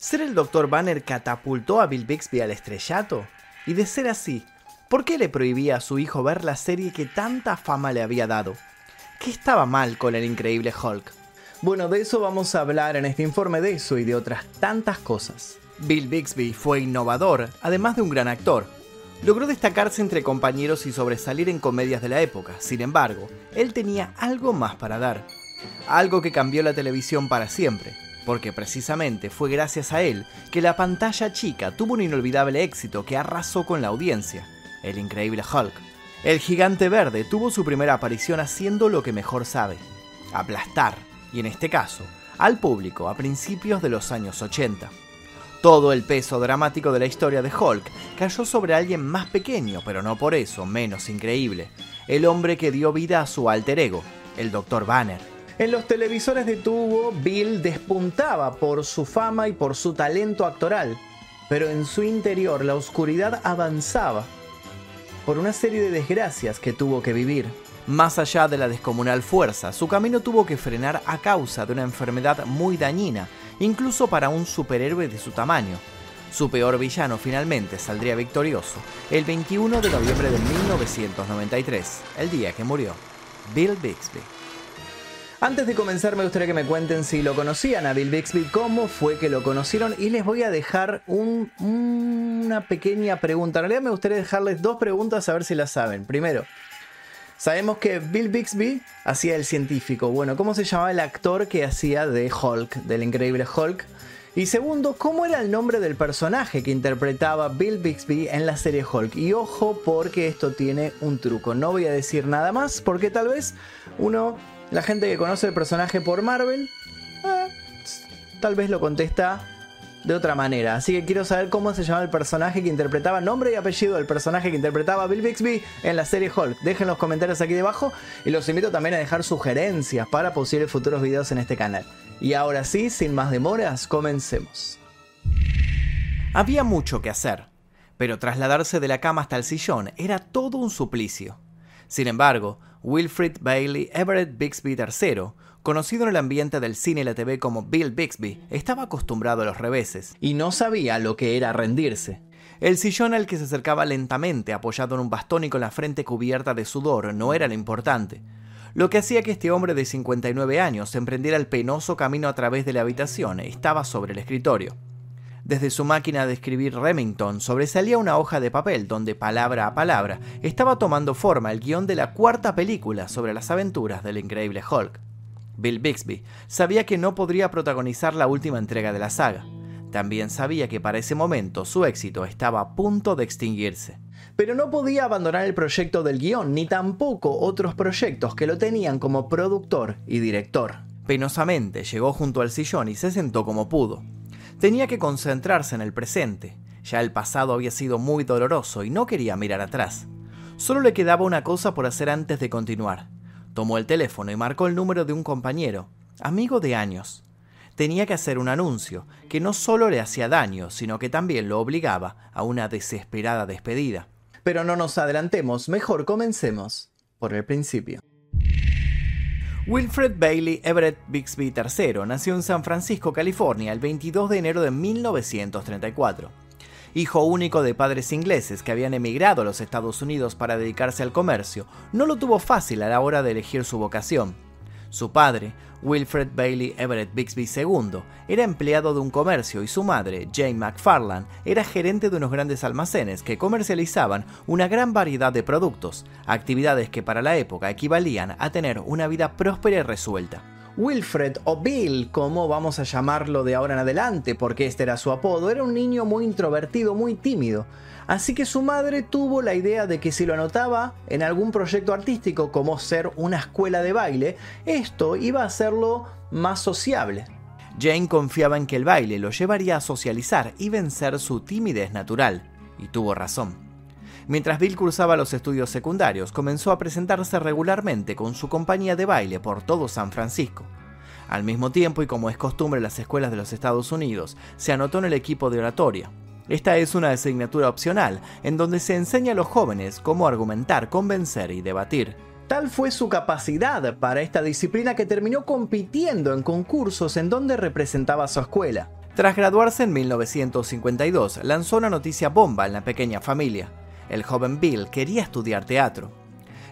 ¿Ser el Dr. Banner catapultó a Bill Bixby al estrellato? Y de ser así, ¿por qué le prohibía a su hijo ver la serie que tanta fama le había dado? ¿Qué estaba mal con el increíble Hulk? Bueno, de eso vamos a hablar en este informe de eso y de otras tantas cosas. Bill Bixby fue innovador, además de un gran actor. Logró destacarse entre compañeros y sobresalir en comedias de la época. Sin embargo, él tenía algo más para dar. Algo que cambió la televisión para siempre porque precisamente fue gracias a él que la pantalla chica tuvo un inolvidable éxito que arrasó con la audiencia, el increíble Hulk. El gigante verde tuvo su primera aparición haciendo lo que mejor sabe, aplastar, y en este caso, al público a principios de los años 80. Todo el peso dramático de la historia de Hulk cayó sobre alguien más pequeño, pero no por eso menos increíble, el hombre que dio vida a su alter ego, el Dr. Banner. En los televisores de tubo, Bill despuntaba por su fama y por su talento actoral, pero en su interior la oscuridad avanzaba por una serie de desgracias que tuvo que vivir. Más allá de la descomunal fuerza, su camino tuvo que frenar a causa de una enfermedad muy dañina, incluso para un superhéroe de su tamaño. Su peor villano finalmente saldría victorioso el 21 de noviembre de 1993, el día que murió, Bill Bixby. Antes de comenzar me gustaría que me cuenten si lo conocían a Bill Bixby, cómo fue que lo conocieron y les voy a dejar una pequeña pregunta. En realidad me gustaría dejarles dos preguntas a ver si las saben. Primero, sabemos que Bill Bixby hacía el científico. Bueno, ¿cómo se llamaba el actor que hacía de Hulk, del increíble Hulk? Y segundo, ¿cómo era el nombre del personaje que interpretaba Bill Bixby en la serie Hulk? Y ojo porque esto tiene un truco. No voy a decir nada más porque tal vez uno la gente que conoce el personaje por Marvel, eh, tal vez lo contesta de otra manera. Así que quiero saber cómo se llama el personaje que interpretaba, nombre y apellido del personaje que interpretaba Bill Bixby en la serie Hulk. Dejen los comentarios aquí debajo y los invito también a dejar sugerencias para posibles futuros videos en este canal. Y ahora sí, sin más demoras, comencemos. Había mucho que hacer, pero trasladarse de la cama hasta el sillón era todo un suplicio. Sin embargo, Wilfrid Bailey Everett Bixby III, conocido en el ambiente del cine y la TV como Bill Bixby, estaba acostumbrado a los reveses y no sabía lo que era rendirse. El sillón al que se acercaba lentamente, apoyado en un bastón y con la frente cubierta de sudor, no era lo importante. Lo que hacía que este hombre de 59 años emprendiera el penoso camino a través de la habitación estaba sobre el escritorio. Desde su máquina de escribir Remington sobresalía una hoja de papel donde palabra a palabra estaba tomando forma el guion de la cuarta película sobre las aventuras del increíble Hulk. Bill Bixby sabía que no podría protagonizar la última entrega de la saga. También sabía que para ese momento su éxito estaba a punto de extinguirse. Pero no podía abandonar el proyecto del guion, ni tampoco otros proyectos que lo tenían como productor y director. Penosamente llegó junto al sillón y se sentó como pudo. Tenía que concentrarse en el presente. Ya el pasado había sido muy doloroso y no quería mirar atrás. Solo le quedaba una cosa por hacer antes de continuar. Tomó el teléfono y marcó el número de un compañero, amigo de años. Tenía que hacer un anuncio que no solo le hacía daño, sino que también lo obligaba a una desesperada despedida. Pero no nos adelantemos, mejor comencemos por el principio. Wilfred Bailey Everett Bixby III nació en San Francisco, California, el 22 de enero de 1934. Hijo único de padres ingleses que habían emigrado a los Estados Unidos para dedicarse al comercio, no lo tuvo fácil a la hora de elegir su vocación. Su padre, Wilfred Bailey Everett Bixby II, era empleado de un comercio y su madre, Jane McFarland, era gerente de unos grandes almacenes que comercializaban una gran variedad de productos, actividades que para la época equivalían a tener una vida próspera y resuelta. Wilfred o Bill, como vamos a llamarlo de ahora en adelante, porque este era su apodo, era un niño muy introvertido, muy tímido. Así que su madre tuvo la idea de que si lo anotaba en algún proyecto artístico como ser una escuela de baile, esto iba a hacerlo más sociable. Jane confiaba en que el baile lo llevaría a socializar y vencer su timidez natural, y tuvo razón. Mientras Bill cursaba los estudios secundarios, comenzó a presentarse regularmente con su compañía de baile por todo San Francisco. Al mismo tiempo, y como es costumbre en las escuelas de los Estados Unidos, se anotó en el equipo de oratoria. Esta es una asignatura opcional, en donde se enseña a los jóvenes cómo argumentar, convencer y debatir. Tal fue su capacidad para esta disciplina que terminó compitiendo en concursos en donde representaba su escuela. Tras graduarse en 1952, lanzó una noticia bomba en la pequeña familia. El joven Bill quería estudiar teatro.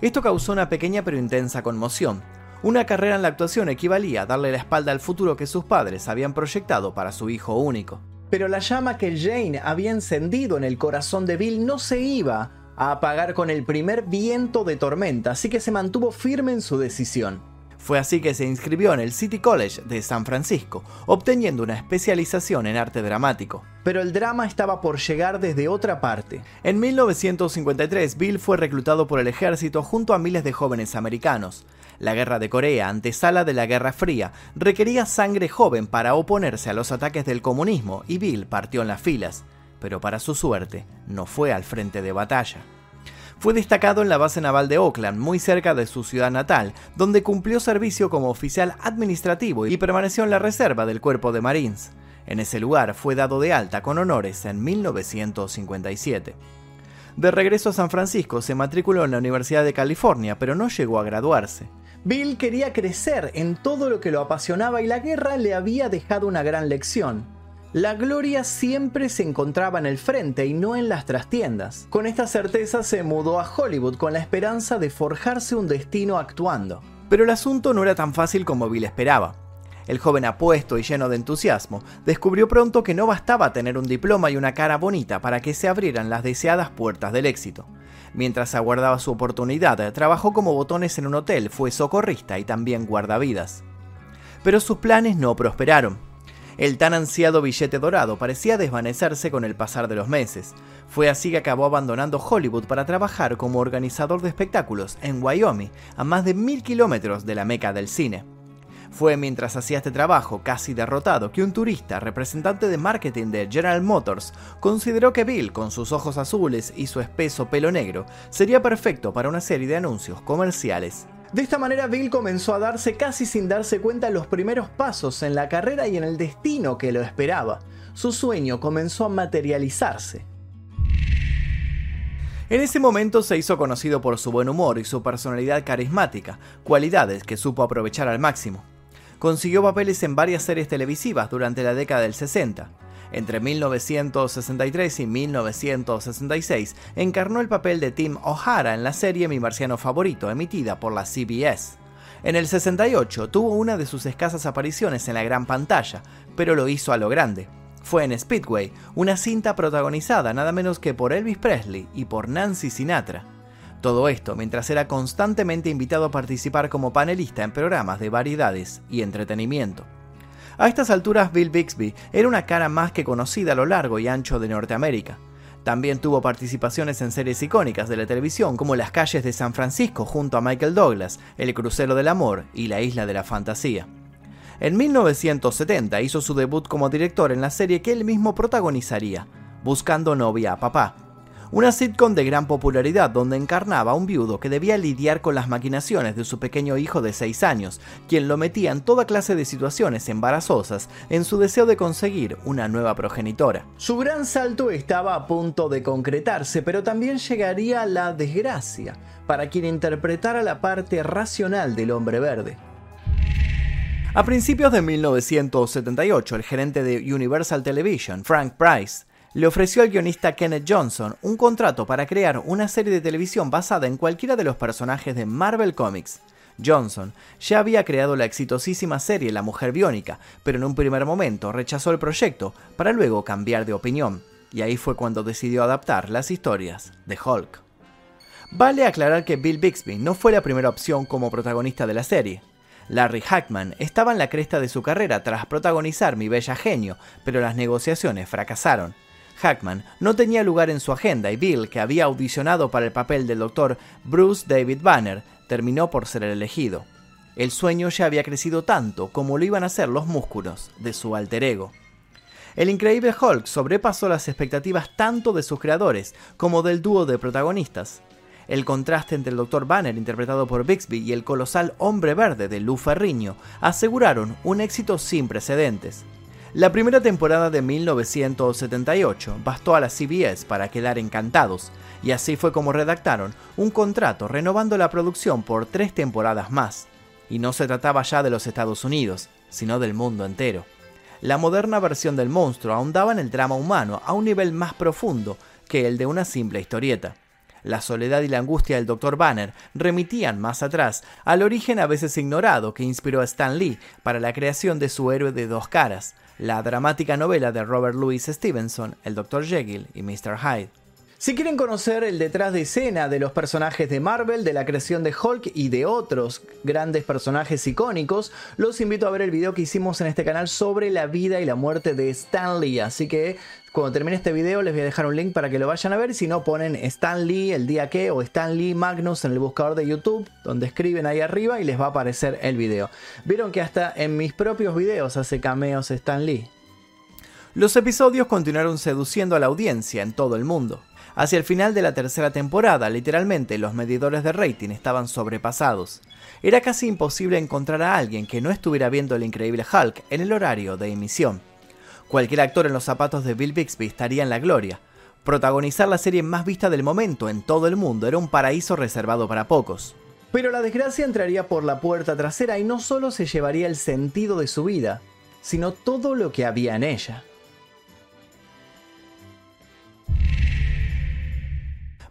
Esto causó una pequeña pero intensa conmoción. Una carrera en la actuación equivalía a darle la espalda al futuro que sus padres habían proyectado para su hijo único. Pero la llama que Jane había encendido en el corazón de Bill no se iba a apagar con el primer viento de tormenta, así que se mantuvo firme en su decisión. Fue así que se inscribió en el City College de San Francisco, obteniendo una especialización en arte dramático. Pero el drama estaba por llegar desde otra parte. En 1953, Bill fue reclutado por el ejército junto a miles de jóvenes americanos. La guerra de Corea, antesala de la Guerra Fría, requería sangre joven para oponerse a los ataques del comunismo y Bill partió en las filas. Pero para su suerte, no fue al frente de batalla. Fue destacado en la base naval de Oakland, muy cerca de su ciudad natal, donde cumplió servicio como oficial administrativo y permaneció en la reserva del cuerpo de Marines. En ese lugar fue dado de alta con honores en 1957. De regreso a San Francisco se matriculó en la Universidad de California, pero no llegó a graduarse. Bill quería crecer en todo lo que lo apasionaba y la guerra le había dejado una gran lección. La gloria siempre se encontraba en el frente y no en las trastiendas. Con esta certeza se mudó a Hollywood con la esperanza de forjarse un destino actuando. Pero el asunto no era tan fácil como Bill esperaba. El joven apuesto y lleno de entusiasmo descubrió pronto que no bastaba tener un diploma y una cara bonita para que se abrieran las deseadas puertas del éxito. Mientras aguardaba su oportunidad, trabajó como botones en un hotel, fue socorrista y también guardavidas. Pero sus planes no prosperaron. El tan ansiado billete dorado parecía desvanecerse con el pasar de los meses. Fue así que acabó abandonando Hollywood para trabajar como organizador de espectáculos en Wyoming, a más de mil kilómetros de la meca del cine. Fue mientras hacía este trabajo, casi derrotado, que un turista, representante de marketing de General Motors, consideró que Bill, con sus ojos azules y su espeso pelo negro, sería perfecto para una serie de anuncios comerciales. De esta manera Bill comenzó a darse casi sin darse cuenta los primeros pasos en la carrera y en el destino que lo esperaba. Su sueño comenzó a materializarse. En ese momento se hizo conocido por su buen humor y su personalidad carismática, cualidades que supo aprovechar al máximo. Consiguió papeles en varias series televisivas durante la década del 60. Entre 1963 y 1966 encarnó el papel de Tim O'Hara en la serie Mi Marciano Favorito, emitida por la CBS. En el 68 tuvo una de sus escasas apariciones en la gran pantalla, pero lo hizo a lo grande. Fue en Speedway, una cinta protagonizada nada menos que por Elvis Presley y por Nancy Sinatra. Todo esto mientras era constantemente invitado a participar como panelista en programas de variedades y entretenimiento. A estas alturas Bill Bixby era una cara más que conocida a lo largo y ancho de Norteamérica. También tuvo participaciones en series icónicas de la televisión como Las calles de San Francisco junto a Michael Douglas, El crucero del amor y La isla de la fantasía. En 1970 hizo su debut como director en la serie que él mismo protagonizaría, Buscando novia a papá, una sitcom de gran popularidad donde encarnaba a un viudo que debía lidiar con las maquinaciones de su pequeño hijo de 6 años, quien lo metía en toda clase de situaciones embarazosas en su deseo de conseguir una nueva progenitora. Su gran salto estaba a punto de concretarse, pero también llegaría la desgracia para quien interpretara la parte racional del hombre verde. A principios de 1978, el gerente de Universal Television, Frank Price, le ofreció al guionista Kenneth Johnson un contrato para crear una serie de televisión basada en cualquiera de los personajes de Marvel Comics. Johnson ya había creado la exitosísima serie La Mujer Biónica, pero en un primer momento rechazó el proyecto para luego cambiar de opinión, y ahí fue cuando decidió adaptar las historias de Hulk. Vale aclarar que Bill Bixby no fue la primera opción como protagonista de la serie. Larry Hackman estaba en la cresta de su carrera tras protagonizar Mi Bella Genio, pero las negociaciones fracasaron Hackman no tenía lugar en su agenda y Bill, que había audicionado para el papel del doctor Bruce David Banner, terminó por ser el elegido. El sueño ya había crecido tanto como lo iban a ser los músculos de su alter ego. El increíble Hulk sobrepasó las expectativas tanto de sus creadores como del dúo de protagonistas. El contraste entre el Dr. Banner interpretado por Bixby y el colosal Hombre Verde de Lou Ferrigno aseguraron un éxito sin precedentes. La primera temporada de 1978 bastó a la CBS para quedar encantados, y así fue como redactaron un contrato renovando la producción por tres temporadas más. Y no se trataba ya de los Estados Unidos, sino del mundo entero. la moderna versión del monstruo ahondaba en el drama humano a un nivel más profundo que el de una simple historieta. La soledad y la angustia del Dr. Banner remitían más atrás al origen a veces ignorado que inspiró a Stan Lee para la creación de su héroe de dos caras, la dramática novela de Robert Louis Stevenson, El Dr. Jekyll y Mr. Hyde. Si quieren conocer el detrás de escena de los personajes de Marvel, de la creación de Hulk y de otros grandes personajes icónicos, los invito a ver el video que hicimos en este canal sobre la vida y la muerte de Stan Lee. Así que cuando termine este video les voy a dejar un link para que lo vayan a ver. Si no, ponen Stan Lee el día que o Stan Lee Magnus en el buscador de YouTube, donde escriben ahí arriba y les va a aparecer el video. Vieron que hasta en mis propios videos hace cameos Stan Lee. Los episodios continuaron seduciendo a la audiencia en todo el mundo. Hacia el final de la tercera temporada, literalmente los medidores de rating estaban sobrepasados. Era casi imposible encontrar a alguien que no estuviera viendo el increíble Hulk en el horario de emisión. Cualquier actor en los zapatos de Bill Bixby estaría en la gloria. Protagonizar la serie más vista del momento en todo el mundo era un paraíso reservado para pocos. Pero la desgracia entraría por la puerta trasera y no solo se llevaría el sentido de su vida, sino todo lo que había en ella.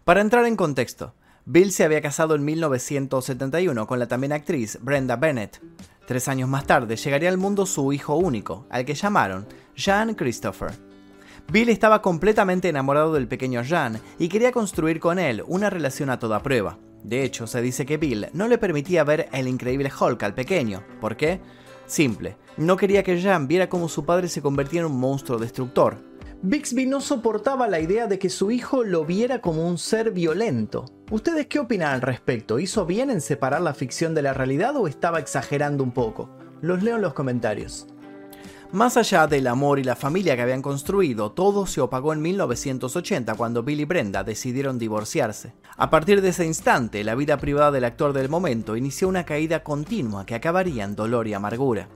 Para entrar en contexto, Bill se había casado en 1971 con la también actriz Brenda Bennett. Tres años más tarde llegaría al mundo su hijo único, al que llamaron Jean Christopher. Bill estaba completamente enamorado del pequeño Jean y quería construir con él una relación a toda prueba. De hecho, se dice que Bill no le permitía ver el increíble Hulk al pequeño. ¿Por qué? Simple, no quería que Jean viera cómo su padre se convertía en un monstruo destructor, Bixby no soportaba la idea de que su hijo lo viera como un ser violento. ¿Ustedes qué opinan al respecto? ¿Hizo bien en separar la ficción de la realidad o estaba exagerando un poco? Los leo en los comentarios. Más allá del amor y la familia que habían construido, todo se opagó en 1980 cuando Bill y Brenda decidieron divorciarse. A partir de ese instante, la vida privada del actor del momento inició una caída continua que acabaría en dolor y amargura.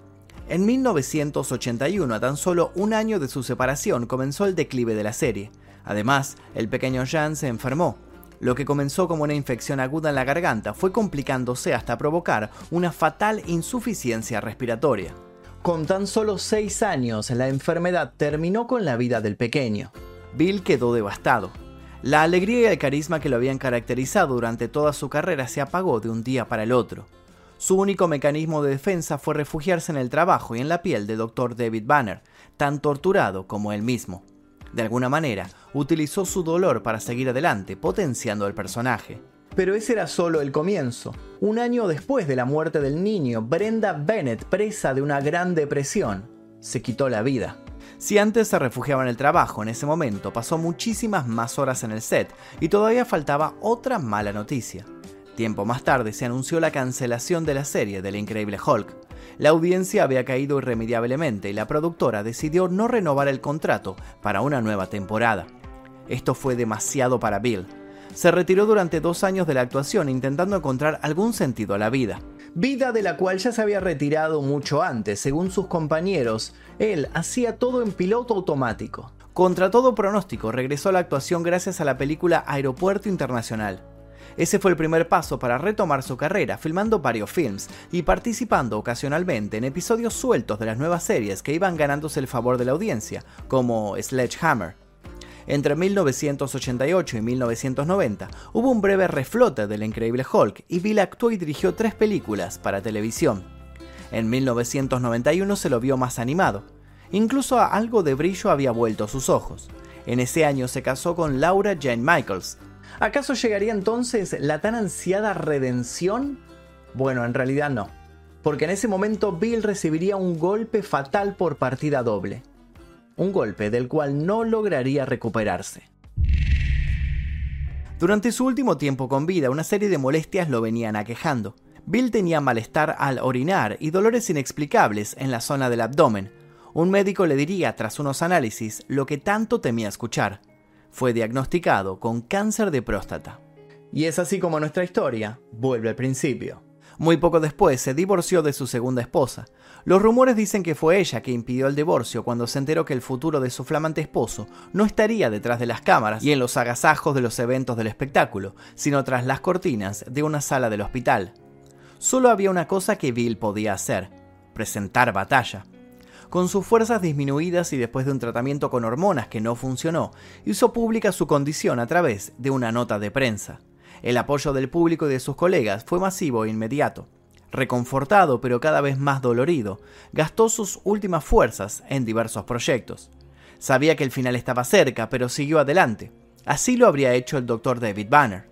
En 1981, a tan solo un año de su separación, comenzó el declive de la serie. Además, el pequeño Jan se enfermó. Lo que comenzó como una infección aguda en la garganta fue complicándose hasta provocar una fatal insuficiencia respiratoria. Con tan solo seis años, la enfermedad terminó con la vida del pequeño. Bill quedó devastado. La alegría y el carisma que lo habían caracterizado durante toda su carrera se apagó de un día para el otro. Su único mecanismo de defensa fue refugiarse en el trabajo y en la piel de Dr. David Banner, tan torturado como él mismo. De alguna manera, utilizó su dolor para seguir adelante, potenciando al personaje. Pero ese era solo el comienzo. Un año después de la muerte del niño, Brenda Bennett, presa de una gran depresión, se quitó la vida. Si antes se refugiaba en el trabajo, en ese momento pasó muchísimas más horas en el set y todavía faltaba otra mala noticia. Tiempo más tarde se anunció la cancelación de la serie del Increíble Hulk. La audiencia había caído irremediablemente y la productora decidió no renovar el contrato para una nueva temporada. Esto fue demasiado para Bill. Se retiró durante dos años de la actuación intentando encontrar algún sentido a la vida. Vida de la cual ya se había retirado mucho antes, según sus compañeros. Él hacía todo en piloto automático. Contra todo pronóstico, regresó a la actuación gracias a la película Aeropuerto Internacional. Ese fue el primer paso para retomar su carrera, filmando varios films y participando ocasionalmente en episodios sueltos de las nuevas series que iban ganándose el favor de la audiencia, como Sledgehammer. Entre 1988 y 1990 hubo un breve reflote del increíble Hulk y Bill actuó y dirigió tres películas para televisión. En 1991 se lo vio más animado. Incluso algo de brillo había vuelto a sus ojos. En ese año se casó con Laura Jane Michaels, ¿Acaso llegaría entonces la tan ansiada redención? Bueno, en realidad no, porque en ese momento Bill recibiría un golpe fatal por partida doble, un golpe del cual no lograría recuperarse. Durante su último tiempo con vida, una serie de molestias lo venían aquejando. Bill tenía malestar al orinar y dolores inexplicables en la zona del abdomen. Un médico le diría, tras unos análisis, lo que tanto temía escuchar fue diagnosticado con cáncer de próstata. Y es así como nuestra historia vuelve al principio. Muy poco después se divorció de su segunda esposa. Los rumores dicen que fue ella que impidió el divorcio cuando se enteró que el futuro de su flamante esposo no estaría detrás de las cámaras y en los agasajos de los eventos del espectáculo, sino tras las cortinas de una sala del hospital. Solo había una cosa que Bill podía hacer, presentar batalla. Con sus fuerzas disminuidas y después de un tratamiento con hormonas que no funcionó, hizo pública su condición a través de una nota de prensa. El apoyo del público y de sus colegas fue masivo e inmediato. Reconfortado pero cada vez más dolorido, gastó sus últimas fuerzas en diversos proyectos. Sabía que el final estaba cerca, pero siguió adelante. Así lo habría hecho el doctor David Banner.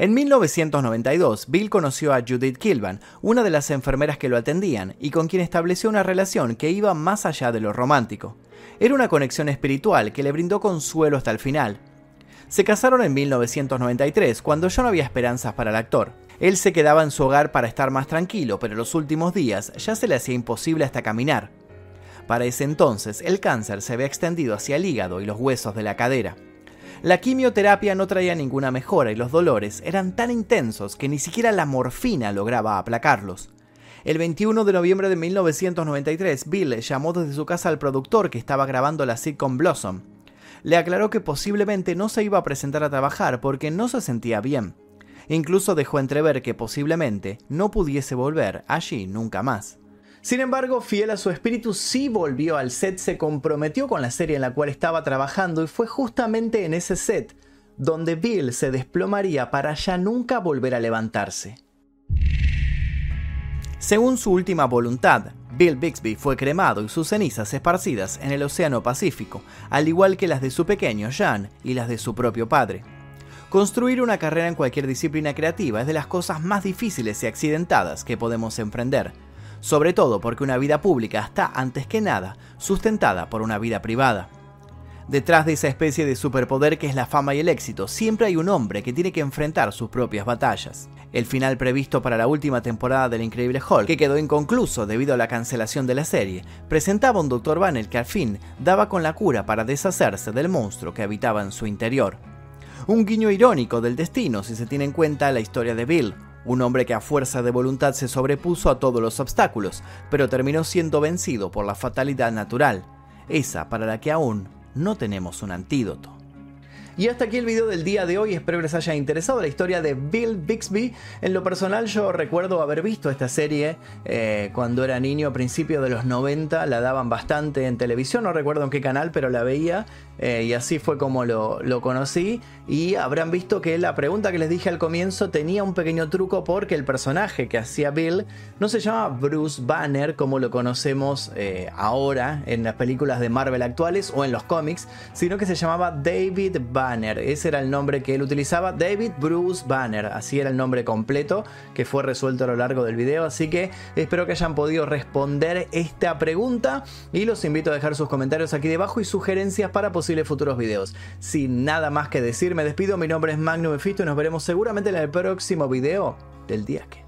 En 1992, Bill conoció a Judith Kilban, una de las enfermeras que lo atendían, y con quien estableció una relación que iba más allá de lo romántico. Era una conexión espiritual que le brindó consuelo hasta el final. Se casaron en 1993, cuando ya no había esperanzas para el actor. Él se quedaba en su hogar para estar más tranquilo, pero los últimos días ya se le hacía imposible hasta caminar. Para ese entonces, el cáncer se había extendido hacia el hígado y los huesos de la cadera. La quimioterapia no traía ninguna mejora y los dolores eran tan intensos que ni siquiera la morfina lograba aplacarlos. El 21 de noviembre de 1993, Bill llamó desde su casa al productor que estaba grabando la sitcom Blossom. Le aclaró que posiblemente no se iba a presentar a trabajar porque no se sentía bien. Incluso dejó entrever que posiblemente no pudiese volver allí nunca más. Sin embargo, fiel a su espíritu, sí volvió al set, se comprometió con la serie en la cual estaba trabajando y fue justamente en ese set donde Bill se desplomaría para ya nunca volver a levantarse. Según su última voluntad, Bill Bixby fue cremado y sus cenizas esparcidas en el Océano Pacífico, al igual que las de su pequeño Jan y las de su propio padre. Construir una carrera en cualquier disciplina creativa es de las cosas más difíciles y accidentadas que podemos emprender, sobre todo porque una vida pública está, antes que nada, sustentada por una vida privada. Detrás de esa especie de superpoder que es la fama y el éxito, siempre hay un hombre que tiene que enfrentar sus propias batallas. El final previsto para la última temporada del Increíble Hulk, que quedó inconcluso debido a la cancelación de la serie, presentaba a un Dr. Banner que al fin daba con la cura para deshacerse del monstruo que habitaba en su interior. Un guiño irónico del destino si se tiene en cuenta la historia de Bill, un hombre que a fuerza de voluntad se sobrepuso a todos los obstáculos, pero terminó siendo vencido por la fatalidad natural, esa para la que aún no tenemos un antídoto. Y hasta aquí el video del día de hoy, espero que les haya interesado la historia de Bill Bixby. En lo personal yo recuerdo haber visto esta serie eh, cuando era niño a principios de los 90, la daban bastante en televisión, no recuerdo en qué canal, pero la veía eh, y así fue como lo, lo, conocí. Y habrán visto que la pregunta que les dije al comienzo tenía un pequeño truco porque el personaje que hacía Bill no se llama Bruce Banner como lo conocemos eh, ahora en las películas de Marvel actuales o en los cómics, sino que se llamaba David Banner. Ese era el nombre que él utilizaba, David Bruce Banner. Así era el nombre completo que fue resuelto a lo largo del video. Así que espero que hayan podido responder esta pregunta y los invito a dejar sus comentarios aquí debajo y sugerencias para posibles futuros videos. Sin nada más que decir, me despido. Mi nombre es Magnum Efisto y nos veremos seguramente en el próximo video del día que.